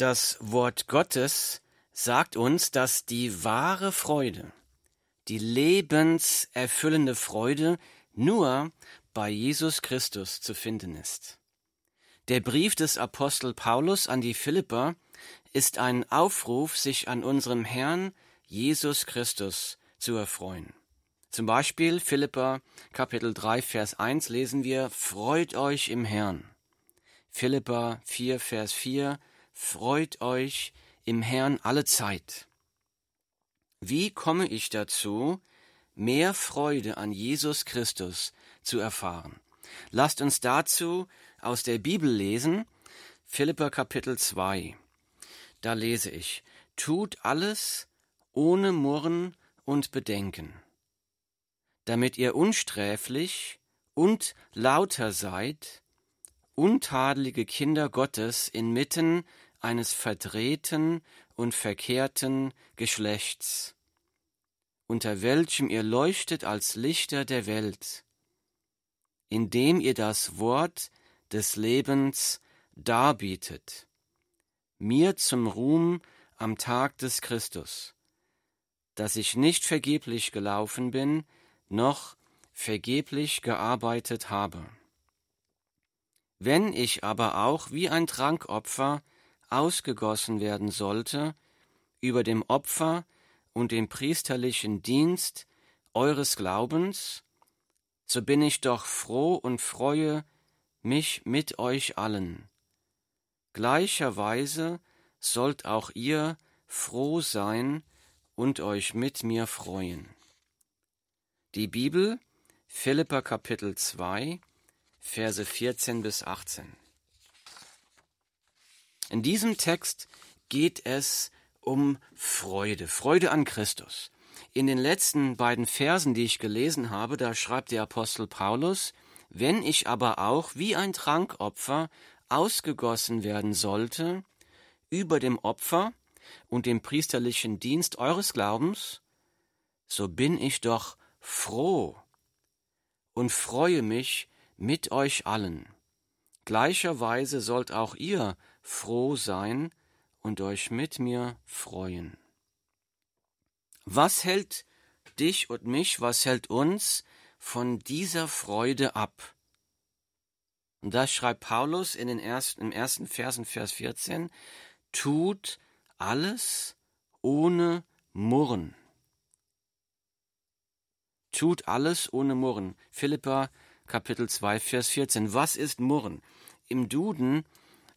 Das Wort Gottes sagt uns, dass die wahre Freude, die lebenserfüllende Freude nur bei Jesus Christus zu finden ist. Der Brief des Apostel Paulus an die Philipper ist ein Aufruf, sich an unserem Herrn Jesus Christus zu erfreuen. Zum Beispiel Philipper Kapitel 3 Vers 1 lesen wir, Freut euch im Herrn. Philippa 4 Vers 4 Freut euch im Herrn alle Zeit. Wie komme ich dazu, mehr Freude an Jesus Christus zu erfahren? Lasst uns dazu aus der Bibel lesen, Philippa Kapitel 2. Da lese ich, tut alles ohne Murren und Bedenken, damit ihr unsträflich und lauter seid, untadelige Kinder Gottes inmitten eines verdrehten und verkehrten Geschlechts, unter welchem ihr leuchtet als Lichter der Welt, indem ihr das Wort des Lebens darbietet, mir zum Ruhm am Tag des Christus, dass ich nicht vergeblich gelaufen bin, noch vergeblich gearbeitet habe. Wenn ich aber auch wie ein Trankopfer ausgegossen werden sollte, über dem Opfer und dem priesterlichen Dienst eures Glaubens, so bin ich doch froh und freue mich mit euch allen. Gleicherweise sollt auch ihr froh sein und euch mit mir freuen. Die Bibel, Philippa Kapitel 2, Verse 14 bis 18. In diesem Text geht es um Freude, Freude an Christus. In den letzten beiden Versen, die ich gelesen habe, da schreibt der Apostel Paulus, wenn ich aber auch wie ein Trankopfer ausgegossen werden sollte über dem Opfer und dem priesterlichen Dienst eures Glaubens, so bin ich doch froh und freue mich mit euch allen. Gleicherweise sollt auch ihr froh sein und euch mit mir freuen. Was hält dich und mich, was hält uns von dieser Freude ab? Und das schreibt Paulus in den ersten, im ersten Versen, Vers 14, tut alles ohne Murren. Tut alles ohne Murren. Philippa Kapitel 2, Vers 14. Was ist Murren? Im Duden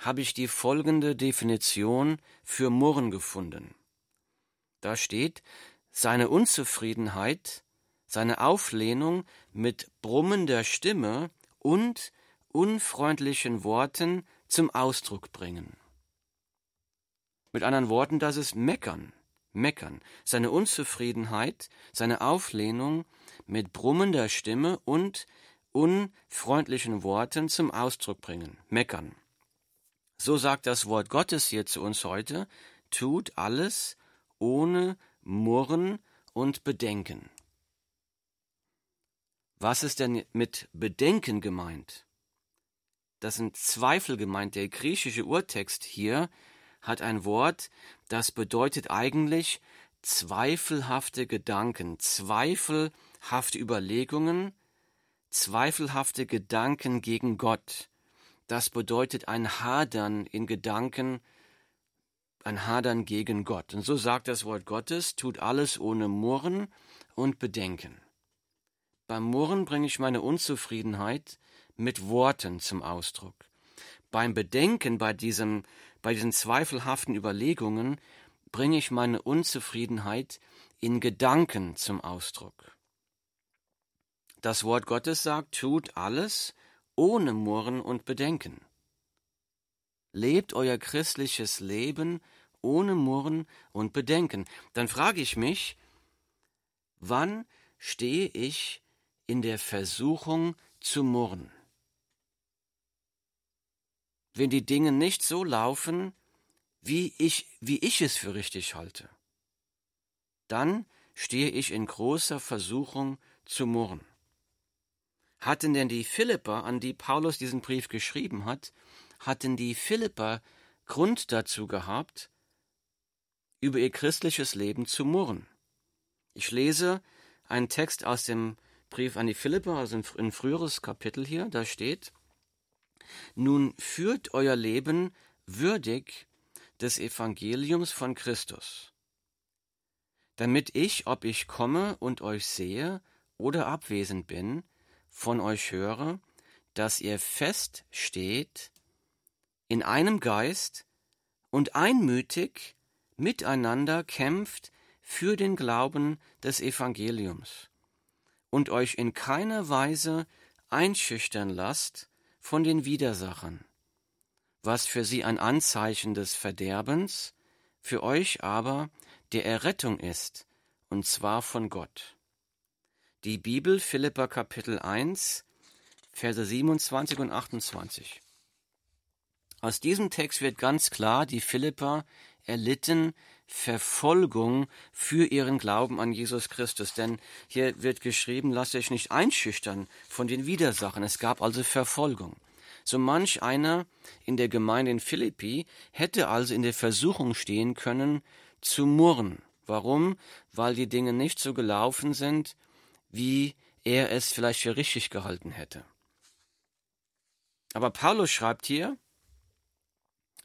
habe ich die folgende Definition für Murren gefunden. Da steht, seine Unzufriedenheit, seine Auflehnung mit brummender Stimme und unfreundlichen Worten zum Ausdruck bringen. Mit anderen Worten, das ist Meckern, Meckern, seine Unzufriedenheit, seine Auflehnung mit brummender Stimme und unfreundlichen Worten zum Ausdruck bringen, meckern. So sagt das Wort Gottes hier zu uns heute, tut alles ohne Murren und Bedenken. Was ist denn mit Bedenken gemeint? Das sind Zweifel gemeint. Der griechische Urtext hier hat ein Wort, das bedeutet eigentlich zweifelhafte Gedanken, zweifelhafte Überlegungen, zweifelhafte Gedanken gegen Gott. Das bedeutet ein Hadern in Gedanken, ein Hadern gegen Gott. Und so sagt das Wort Gottes, tut alles ohne Murren und Bedenken. Beim Murren bringe ich meine Unzufriedenheit mit Worten zum Ausdruck. Beim Bedenken, bei, diesem, bei diesen zweifelhaften Überlegungen, bringe ich meine Unzufriedenheit in Gedanken zum Ausdruck. Das Wort Gottes sagt, tut alles ohne Murren und Bedenken. Lebt euer christliches Leben ohne Murren und Bedenken. Dann frage ich mich, wann stehe ich in der Versuchung zu murren? Wenn die Dinge nicht so laufen, wie ich, wie ich es für richtig halte, dann stehe ich in großer Versuchung zu murren. Hatten denn die Philipper, an die Paulus diesen Brief geschrieben hat, hatten die Philipper Grund dazu gehabt, über ihr christliches Leben zu murren. Ich lese einen Text aus dem Brief an die Philipper, also ein früheres Kapitel hier, da steht, Nun führt euer Leben würdig des Evangeliums von Christus, damit ich, ob ich komme und euch sehe oder abwesend bin, von euch höre, dass ihr fest steht in einem Geist und einmütig miteinander kämpft für den Glauben des Evangeliums und euch in keiner Weise einschüchtern lasst von den Widersachern, was für sie ein Anzeichen des Verderbens, für euch aber der Errettung ist, und zwar von Gott. Die Bibel Philippa Kapitel 1, Verse 27 und 28. Aus diesem Text wird ganz klar, die Philipper erlitten Verfolgung für ihren Glauben an Jesus Christus. Denn hier wird geschrieben, lasst euch nicht einschüchtern von den Widersachen. Es gab also Verfolgung. So manch einer in der Gemeinde in Philippi hätte also in der Versuchung stehen können, zu murren. Warum? Weil die Dinge nicht so gelaufen sind, wie er es vielleicht für richtig gehalten hätte. Aber Paulus schreibt hier,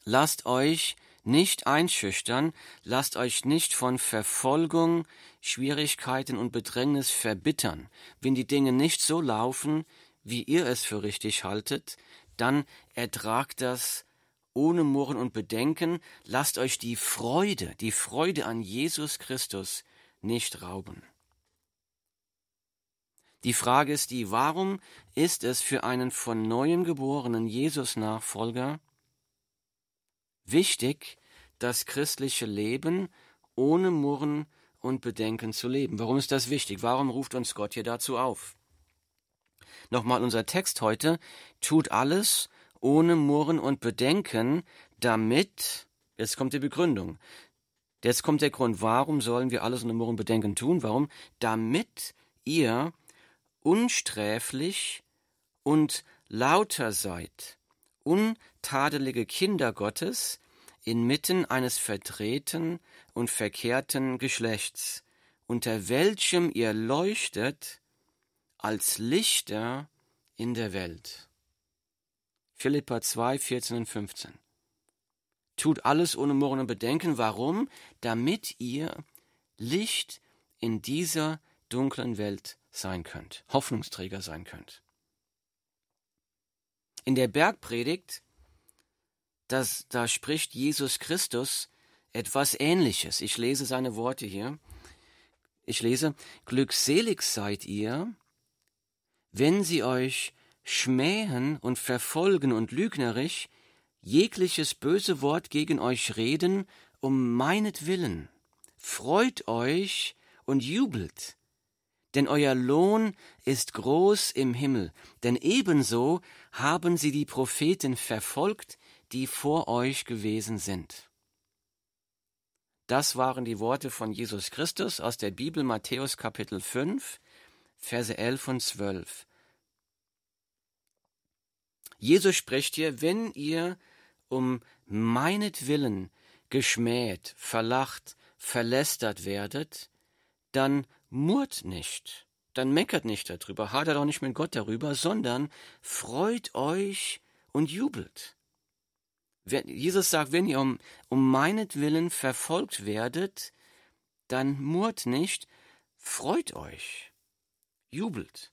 lasst euch nicht einschüchtern, lasst euch nicht von Verfolgung, Schwierigkeiten und Bedrängnis verbittern. Wenn die Dinge nicht so laufen, wie ihr es für richtig haltet, dann ertragt das ohne Murren und Bedenken, lasst euch die Freude, die Freude an Jesus Christus nicht rauben. Die Frage ist die, warum ist es für einen von neuem geborenen Jesus-Nachfolger wichtig, das christliche Leben ohne Murren und Bedenken zu leben? Warum ist das wichtig? Warum ruft uns Gott hier dazu auf? Nochmal unser Text heute, tut alles ohne Murren und Bedenken, damit, jetzt kommt die Begründung, jetzt kommt der Grund, warum sollen wir alles ohne Murren und Bedenken tun? Warum? Damit ihr unsträflich und lauter seid, untadelige Kinder Gottes, inmitten eines verdrehten und verkehrten Geschlechts, unter welchem ihr leuchtet als Lichter in der Welt. Philippa 2, 14 und 15. Tut alles ohne Murren und Bedenken. Warum? Damit ihr Licht in dieser dunklen Welt sein könnt, Hoffnungsträger sein könnt. In der Bergpredigt, das, da spricht Jesus Christus etwas Ähnliches. Ich lese seine Worte hier. Ich lese, Glückselig seid ihr, wenn sie euch schmähen und verfolgen und lügnerisch jegliches böse Wort gegen euch reden, um meinetwillen. Freut euch und jubelt, denn euer Lohn ist groß im Himmel, denn ebenso haben sie die Propheten verfolgt, die vor euch gewesen sind. Das waren die Worte von Jesus Christus aus der Bibel Matthäus Kapitel 5, Verse 11 und 12. Jesus spricht hier, wenn ihr um meinetwillen geschmäht, verlacht, verlästert werdet, dann murrt nicht, dann meckert nicht darüber, hadert auch nicht mit Gott darüber, sondern freut euch und jubelt. Jesus sagt, wenn ihr um, um meinetwillen verfolgt werdet, dann murrt nicht, freut euch, jubelt.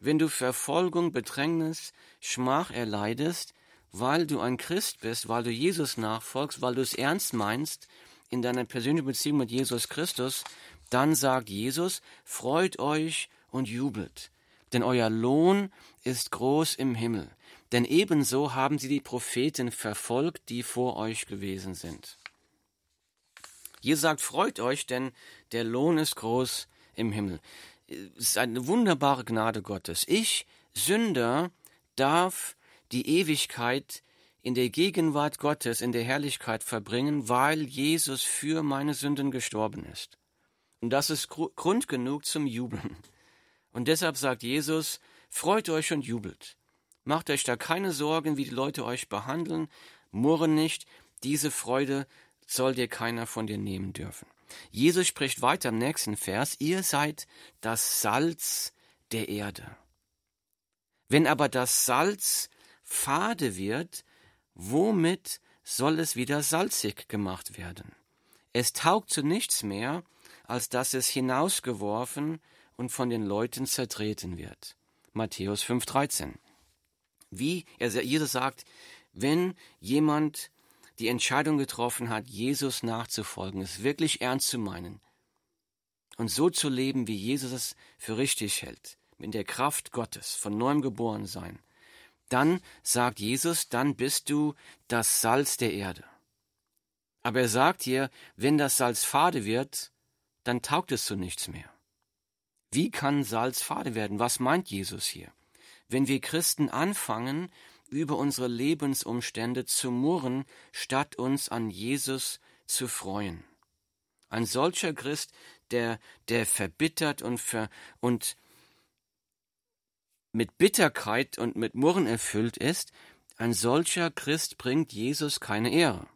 Wenn du Verfolgung, Bedrängnis, Schmach erleidest, weil du ein Christ bist, weil du Jesus nachfolgst, weil du es ernst meinst, in deiner persönlichen Beziehung mit Jesus Christus, dann sagt Jesus, freut euch und jubelt, denn euer Lohn ist groß im Himmel. Denn ebenso haben sie die Propheten verfolgt, die vor euch gewesen sind. Jesus sagt, freut euch, denn der Lohn ist groß im Himmel. Es ist eine wunderbare Gnade Gottes. Ich, Sünder, darf die Ewigkeit in der Gegenwart Gottes, in der Herrlichkeit verbringen, weil Jesus für meine Sünden gestorben ist. Und das ist Grund genug zum Jubeln. Und deshalb sagt Jesus, freut euch und jubelt. Macht euch da keine Sorgen, wie die Leute euch behandeln, murre nicht, diese Freude soll dir keiner von dir nehmen dürfen. Jesus spricht weiter im nächsten Vers, ihr seid das Salz der Erde. Wenn aber das Salz fade wird, womit soll es wieder salzig gemacht werden? Es taugt zu nichts mehr, als dass es hinausgeworfen und von den Leuten zertreten wird. Matthäus 5,13. Wie Jesus sagt, wenn jemand die Entscheidung getroffen hat, Jesus nachzufolgen, es wirklich ernst zu meinen und so zu leben, wie Jesus es für richtig hält, mit der Kraft Gottes, von neuem geboren sein, dann sagt Jesus, dann bist du das Salz der Erde. Aber er sagt hier, wenn das Salz fade wird, dann taugt es zu nichts mehr. Wie kann Salz fade werden? Was meint Jesus hier? Wenn wir Christen anfangen, über unsere Lebensumstände zu murren, statt uns an Jesus zu freuen. Ein solcher Christ, der, der verbittert und, ver, und mit Bitterkeit und mit Murren erfüllt ist, ein solcher Christ bringt Jesus keine Ehre.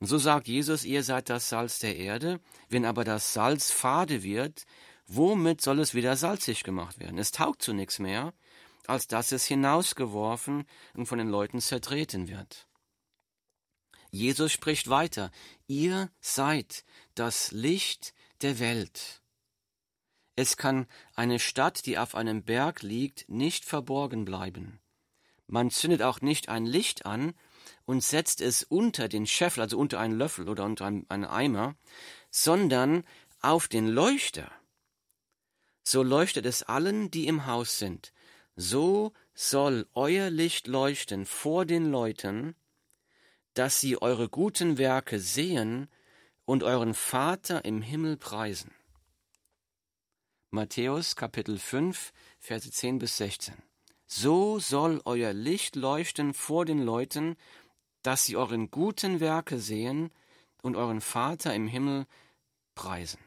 Und so sagt Jesus, ihr seid das Salz der Erde, wenn aber das Salz fade wird, womit soll es wieder salzig gemacht werden? Es taugt zu nichts mehr, als dass es hinausgeworfen und von den Leuten zertreten wird. Jesus spricht weiter, ihr seid das Licht der Welt. Es kann eine Stadt, die auf einem Berg liegt, nicht verborgen bleiben. Man zündet auch nicht ein Licht an und setzt es unter den Scheffel, also unter einen Löffel oder unter einen Eimer, sondern auf den Leuchter. So leuchtet es allen, die im Haus sind. So soll euer Licht leuchten vor den Leuten, dass sie eure guten Werke sehen und euren Vater im Himmel preisen. Matthäus Kapitel 5, Verse 10 bis 16. So soll euer Licht leuchten vor den Leuten, dass sie euren guten Werke sehen und euren Vater im Himmel preisen.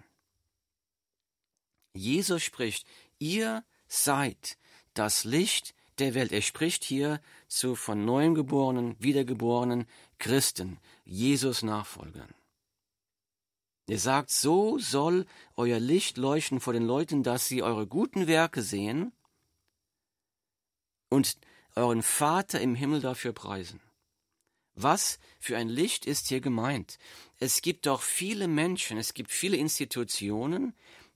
Jesus spricht, ihr seid das Licht der Welt. Er spricht hier zu von neuem geborenen, wiedergeborenen Christen, Jesus Nachfolgern. Er sagt, so soll euer Licht leuchten vor den Leuten, dass sie eure guten Werke sehen und euren Vater im Himmel dafür preisen. Was für ein Licht ist hier gemeint? Es gibt doch viele Menschen, es gibt viele Institutionen,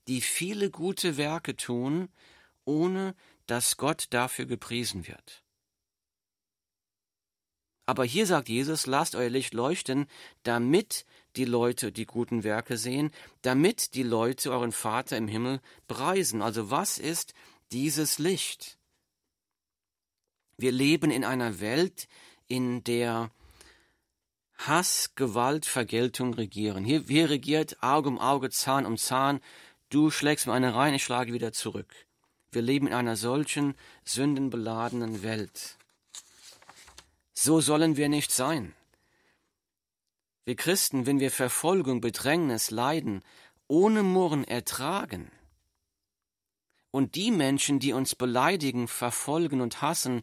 die viele gute Werke tun, ohne dass Gott dafür gepriesen wird. Aber hier sagt Jesus, lasst euer Licht leuchten, damit die Leute die guten Werke sehen, damit die Leute euren Vater im Himmel preisen. Also was ist dieses Licht? Wir leben in einer Welt, in der Hass, Gewalt, Vergeltung regieren. Hier, hier regiert Auge um Auge, Zahn um Zahn. Du schlägst mir eine rein, ich schlage wieder zurück. Wir leben in einer solchen sündenbeladenen Welt. So sollen wir nicht sein. Wir Christen, wenn wir Verfolgung, Bedrängnis, Leiden ohne Murren ertragen, und die Menschen, die uns beleidigen, verfolgen und hassen,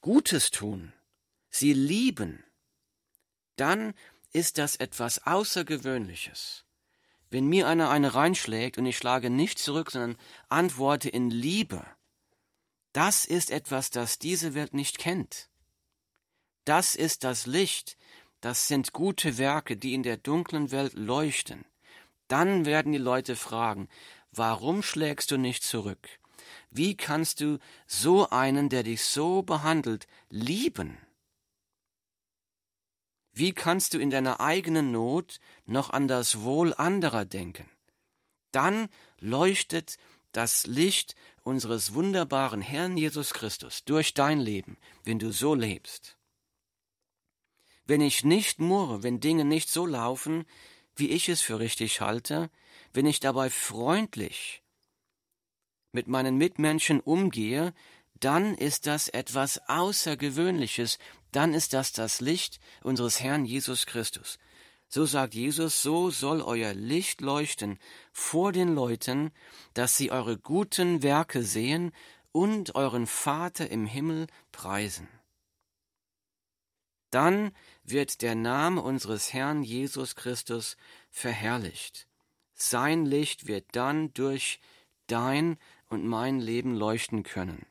Gutes tun, sie lieben, dann ist das etwas Außergewöhnliches. Wenn mir einer eine reinschlägt und ich schlage nicht zurück, sondern antworte in Liebe, das ist etwas, das diese Welt nicht kennt. Das ist das Licht, das sind gute Werke, die in der dunklen Welt leuchten. Dann werden die Leute fragen, warum schlägst du nicht zurück? Wie kannst du so einen, der dich so behandelt, lieben? Wie kannst du in deiner eigenen Not noch an das Wohl anderer denken? Dann leuchtet das Licht unseres wunderbaren Herrn Jesus Christus durch dein Leben, wenn du so lebst. Wenn ich nicht murre, wenn Dinge nicht so laufen, wie ich es für richtig halte, wenn ich dabei freundlich mit meinen Mitmenschen umgehe, dann ist das etwas Außergewöhnliches, dann ist das das Licht unseres Herrn Jesus Christus. So sagt Jesus, so soll euer Licht leuchten vor den Leuten, dass sie eure guten Werke sehen und euren Vater im Himmel preisen. Dann wird der Name unseres Herrn Jesus Christus verherrlicht. Sein Licht wird dann durch dein und mein Leben leuchten können.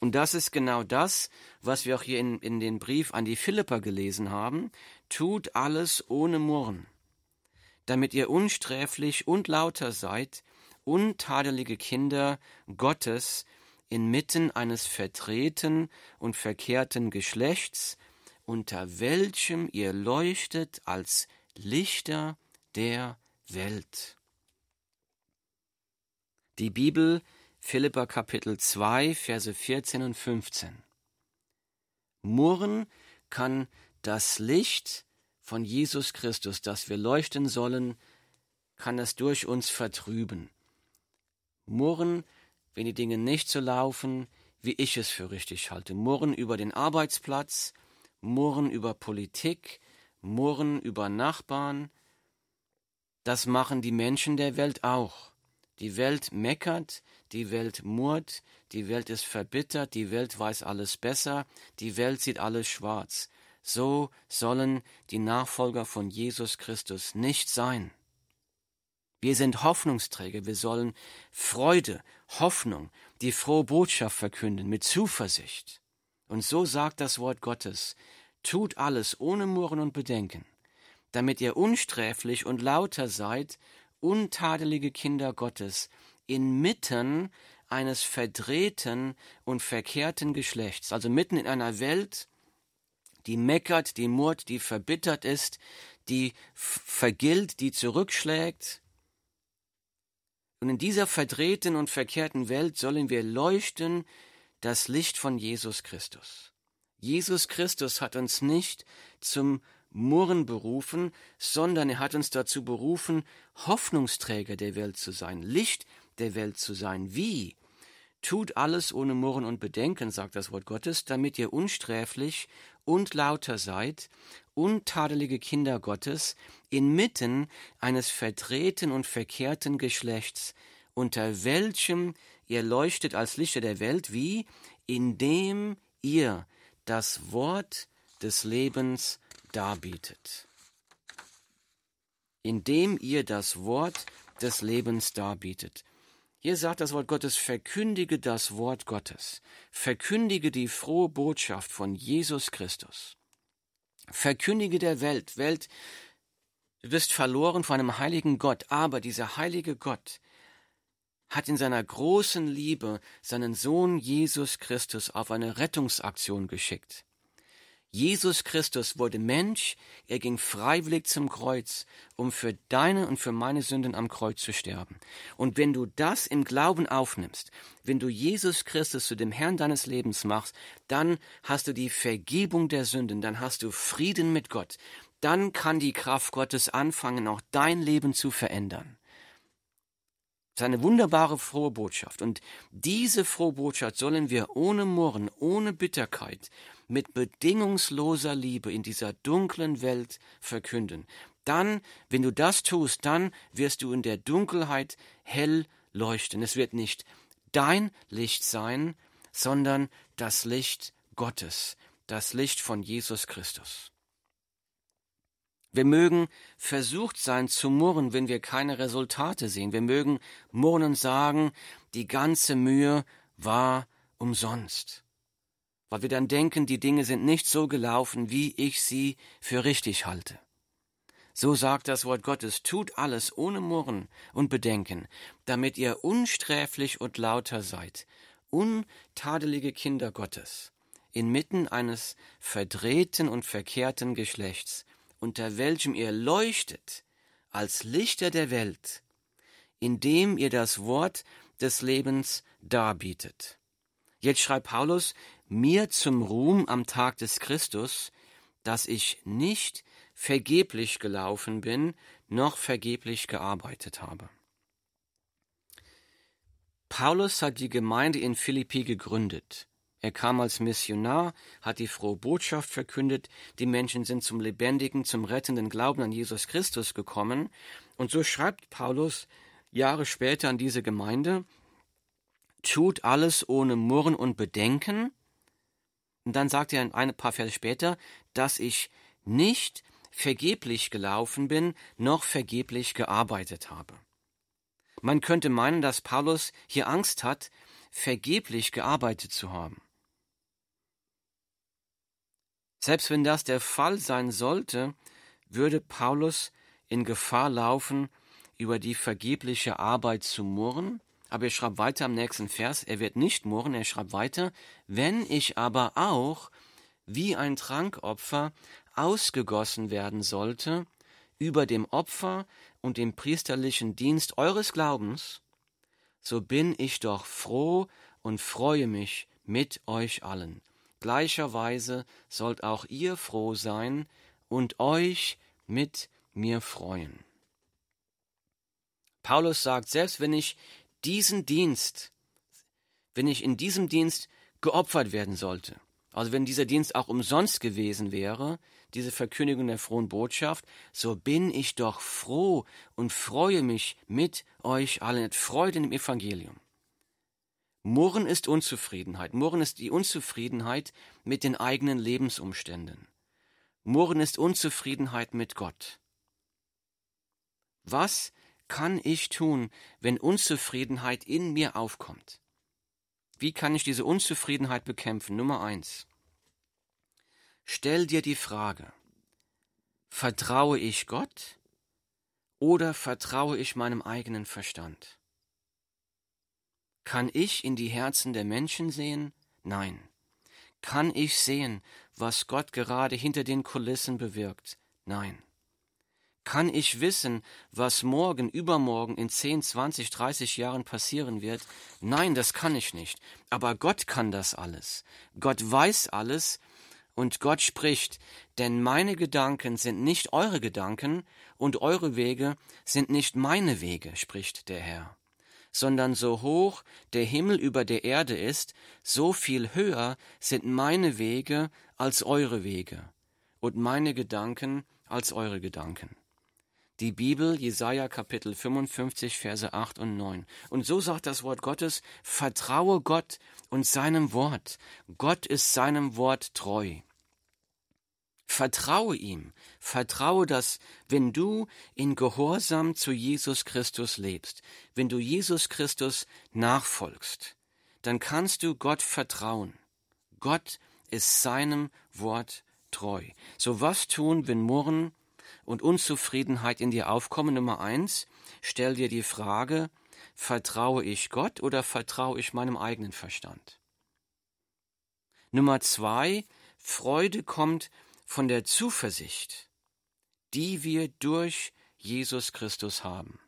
Und das ist genau das, was wir auch hier in, in den Brief an die Philipper gelesen haben. Tut alles ohne Murren, damit ihr unsträflich und lauter seid, untadelige Kinder Gottes inmitten eines verdrehten und verkehrten Geschlechts, unter welchem ihr leuchtet als Lichter der Welt. Die Bibel Philippa Kapitel 2, Verse 14 und 15. Murren kann das Licht von Jesus Christus, das wir leuchten sollen, kann es durch uns vertrüben. Murren, wenn die Dinge nicht so laufen, wie ich es für richtig halte. Murren über den Arbeitsplatz, Murren über Politik, Murren über Nachbarn. Das machen die Menschen der Welt auch. Die Welt meckert, die Welt murrt, die Welt ist verbittert, die Welt weiß alles besser, die Welt sieht alles schwarz. So sollen die Nachfolger von Jesus Christus nicht sein. Wir sind Hoffnungsträger, wir sollen Freude, Hoffnung, die frohe Botschaft verkünden mit Zuversicht. Und so sagt das Wort Gottes, tut alles ohne Murren und Bedenken, damit ihr unsträflich und lauter seid untadelige Kinder Gottes inmitten eines verdrehten und verkehrten Geschlechts, also mitten in einer Welt, die meckert, die murrt, die verbittert ist, die vergilt, die zurückschlägt. Und in dieser verdrehten und verkehrten Welt sollen wir leuchten das Licht von Jesus Christus. Jesus Christus hat uns nicht zum Murren berufen, sondern er hat uns dazu berufen, Hoffnungsträger der Welt zu sein, Licht der Welt zu sein. Wie? Tut alles ohne Murren und Bedenken, sagt das Wort Gottes, damit ihr unsträflich und lauter seid, untadelige Kinder Gottes, inmitten eines verdrehten und verkehrten Geschlechts, unter welchem ihr leuchtet als Lichter der Welt, wie indem ihr das Wort des Lebens darbietet. Indem ihr das Wort des Lebens darbietet. Hier sagt das Wort Gottes, verkündige das Wort Gottes, verkündige die frohe Botschaft von Jesus Christus, verkündige der Welt, Welt, du bist verloren von einem heiligen Gott, aber dieser heilige Gott hat in seiner großen Liebe seinen Sohn Jesus Christus auf eine Rettungsaktion geschickt. Jesus Christus wurde Mensch, er ging freiwillig zum Kreuz, um für deine und für meine Sünden am Kreuz zu sterben. Und wenn du das im Glauben aufnimmst, wenn du Jesus Christus zu dem Herrn deines Lebens machst, dann hast du die Vergebung der Sünden, dann hast du Frieden mit Gott, dann kann die Kraft Gottes anfangen, auch dein Leben zu verändern. Das ist eine wunderbare frohe Botschaft. Und diese frohe Botschaft sollen wir ohne Murren, ohne Bitterkeit, mit bedingungsloser Liebe in dieser dunklen Welt verkünden. Dann, wenn du das tust, dann wirst du in der Dunkelheit hell leuchten. Es wird nicht dein Licht sein, sondern das Licht Gottes, das Licht von Jesus Christus. Wir mögen versucht sein zu murren, wenn wir keine Resultate sehen. Wir mögen murren und sagen, die ganze Mühe war umsonst. Weil wir dann denken, die Dinge sind nicht so gelaufen, wie ich sie für richtig halte. So sagt das Wort Gottes, tut alles ohne Murren und Bedenken, damit ihr unsträflich und lauter seid, untadelige Kinder Gottes, inmitten eines verdrehten und verkehrten Geschlechts, unter welchem ihr leuchtet als Lichter der Welt, indem ihr das Wort des Lebens darbietet. Jetzt schreibt Paulus, mir zum Ruhm am Tag des Christus, dass ich nicht vergeblich gelaufen bin, noch vergeblich gearbeitet habe. Paulus hat die Gemeinde in Philippi gegründet. Er kam als Missionar, hat die frohe Botschaft verkündet, die Menschen sind zum lebendigen, zum rettenden Glauben an Jesus Christus gekommen. Und so schreibt Paulus Jahre später an diese Gemeinde, tut alles ohne Murren und Bedenken. Und dann sagt er ein paar Verse später, dass ich nicht vergeblich gelaufen bin, noch vergeblich gearbeitet habe. Man könnte meinen, dass Paulus hier Angst hat, vergeblich gearbeitet zu haben. Selbst wenn das der Fall sein sollte, würde Paulus in Gefahr laufen, über die vergebliche Arbeit zu murren. Aber er schreibt weiter am nächsten Vers, er wird nicht murren, er schreibt weiter, wenn ich aber auch wie ein Trankopfer ausgegossen werden sollte über dem Opfer und dem priesterlichen Dienst eures Glaubens, so bin ich doch froh und freue mich mit euch allen. Gleicherweise sollt auch ihr froh sein und euch mit mir freuen. Paulus sagt, selbst wenn ich diesen Dienst, wenn ich in diesem Dienst geopfert werden sollte, also wenn dieser Dienst auch umsonst gewesen wäre, diese Verkündigung der frohen Botschaft, so bin ich doch froh und freue mich mit euch allen, Freude im Evangelium. Murren ist Unzufriedenheit. Murren ist die Unzufriedenheit mit den eigenen Lebensumständen. Murren ist Unzufriedenheit mit Gott. Was kann ich tun, wenn Unzufriedenheit in mir aufkommt? Wie kann ich diese Unzufriedenheit bekämpfen? Nummer eins. Stell dir die Frage, vertraue ich Gott oder vertraue ich meinem eigenen Verstand? Kann ich in die Herzen der Menschen sehen? Nein. Kann ich sehen, was Gott gerade hinter den Kulissen bewirkt? Nein. Kann ich wissen, was morgen, übermorgen, in 10, 20, 30 Jahren passieren wird? Nein, das kann ich nicht. Aber Gott kann das alles. Gott weiß alles und Gott spricht, denn meine Gedanken sind nicht eure Gedanken und eure Wege sind nicht meine Wege, spricht der Herr sondern so hoch der Himmel über der Erde ist, so viel höher sind meine Wege als eure Wege und meine Gedanken als eure Gedanken. Die Bibel, Jesaja Kapitel 55, Verse 8 und 9. Und so sagt das Wort Gottes, vertraue Gott und seinem Wort. Gott ist seinem Wort treu. Vertraue ihm, vertraue, dass wenn du in Gehorsam zu Jesus Christus lebst, wenn du Jesus Christus nachfolgst, dann kannst du Gott vertrauen. Gott ist seinem Wort treu. So was tun, wenn Murren und Unzufriedenheit in dir aufkommen? Nummer eins, stell dir die Frage, vertraue ich Gott oder vertraue ich meinem eigenen Verstand? Nummer zwei, Freude kommt von der Zuversicht, die wir durch Jesus Christus haben.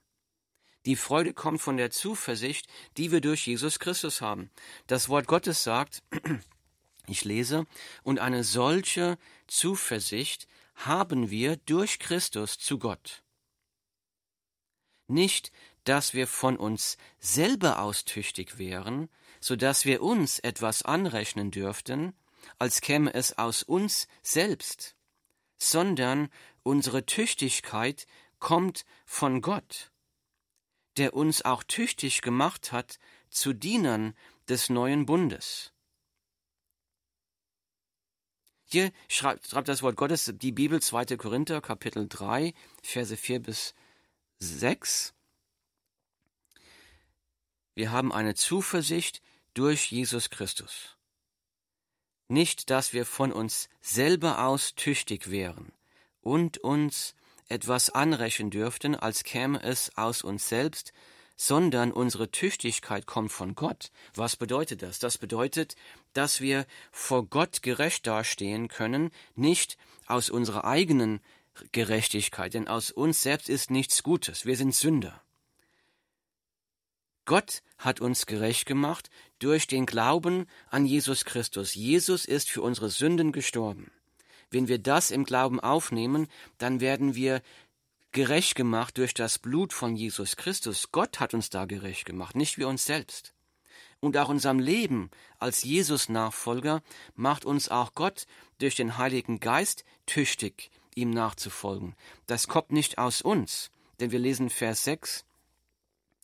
Die Freude kommt von der Zuversicht, die wir durch Jesus Christus haben. Das Wort Gottes sagt, ich lese, und eine solche Zuversicht haben wir durch Christus zu Gott. Nicht, dass wir von uns selber austüchtig wären, so dass wir uns etwas anrechnen dürften, als käme es aus uns selbst, sondern unsere Tüchtigkeit kommt von Gott, der uns auch tüchtig gemacht hat zu Dienern des neuen Bundes. Hier schreibt, schreibt das Wort Gottes die Bibel 2. Korinther Kapitel 3 Verse 4 bis 6. Wir haben eine Zuversicht durch Jesus Christus nicht, dass wir von uns selber aus tüchtig wären und uns etwas anrechnen dürften, als käme es aus uns selbst, sondern unsere Tüchtigkeit kommt von Gott. Was bedeutet das? Das bedeutet, dass wir vor Gott gerecht dastehen können, nicht aus unserer eigenen Gerechtigkeit, denn aus uns selbst ist nichts Gutes, wir sind Sünder. Gott hat uns gerecht gemacht durch den Glauben an Jesus Christus. Jesus ist für unsere Sünden gestorben. Wenn wir das im Glauben aufnehmen, dann werden wir gerecht gemacht durch das Blut von Jesus Christus. Gott hat uns da gerecht gemacht, nicht wir uns selbst. Und auch unserem Leben als Jesus-Nachfolger macht uns auch Gott durch den Heiligen Geist tüchtig, ihm nachzufolgen. Das kommt nicht aus uns, denn wir lesen Vers 6,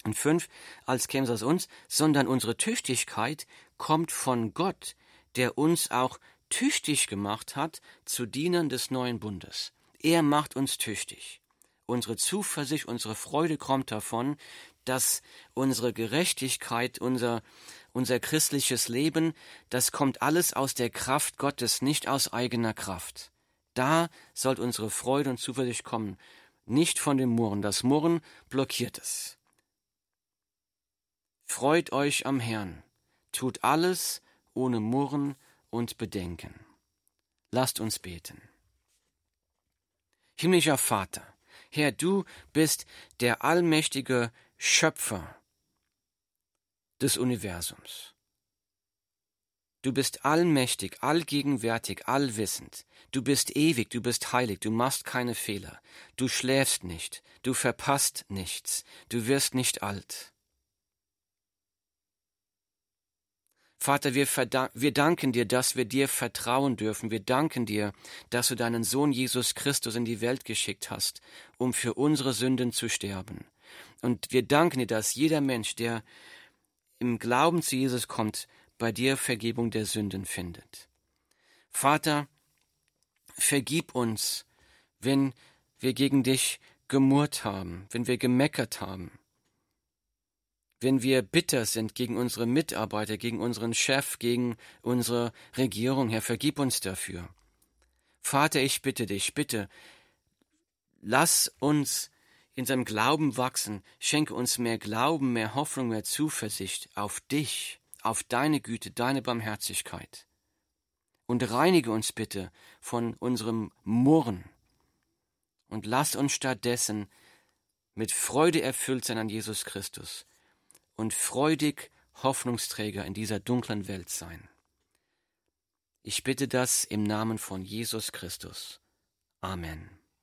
Und fünf, als käme es aus uns, sondern unsere Tüchtigkeit kommt von Gott, der uns auch tüchtig gemacht hat zu Dienern des neuen Bundes. Er macht uns tüchtig. Unsere Zuversicht, unsere Freude kommt davon, dass unsere Gerechtigkeit, unser, unser christliches Leben, das kommt alles aus der Kraft Gottes, nicht aus eigener Kraft. Da soll unsere Freude und Zuversicht kommen, nicht von dem Murren. Das Murren blockiert es. Freut euch am Herrn, tut alles ohne Murren und Bedenken. Lasst uns beten. Himmlischer Vater, Herr, du bist der allmächtige Schöpfer des Universums. Du bist allmächtig, allgegenwärtig, allwissend. Du bist ewig, du bist heilig, du machst keine Fehler. Du schläfst nicht, du verpasst nichts, du wirst nicht alt. Vater, wir, wir danken dir, dass wir dir vertrauen dürfen. Wir danken dir, dass du deinen Sohn Jesus Christus in die Welt geschickt hast, um für unsere Sünden zu sterben. Und wir danken dir, dass jeder Mensch, der im Glauben zu Jesus kommt, bei dir Vergebung der Sünden findet. Vater, vergib uns, wenn wir gegen dich gemurrt haben, wenn wir gemeckert haben, wenn wir bitter sind gegen unsere Mitarbeiter, gegen unseren Chef, gegen unsere Regierung, Herr, vergib uns dafür. Vater, ich bitte dich, bitte, lass uns in seinem Glauben wachsen, schenke uns mehr Glauben, mehr Hoffnung, mehr Zuversicht auf dich, auf deine Güte, deine Barmherzigkeit. Und reinige uns bitte von unserem Murren und lass uns stattdessen mit Freude erfüllt sein an Jesus Christus und freudig Hoffnungsträger in dieser dunklen Welt sein. Ich bitte das im Namen von Jesus Christus. Amen.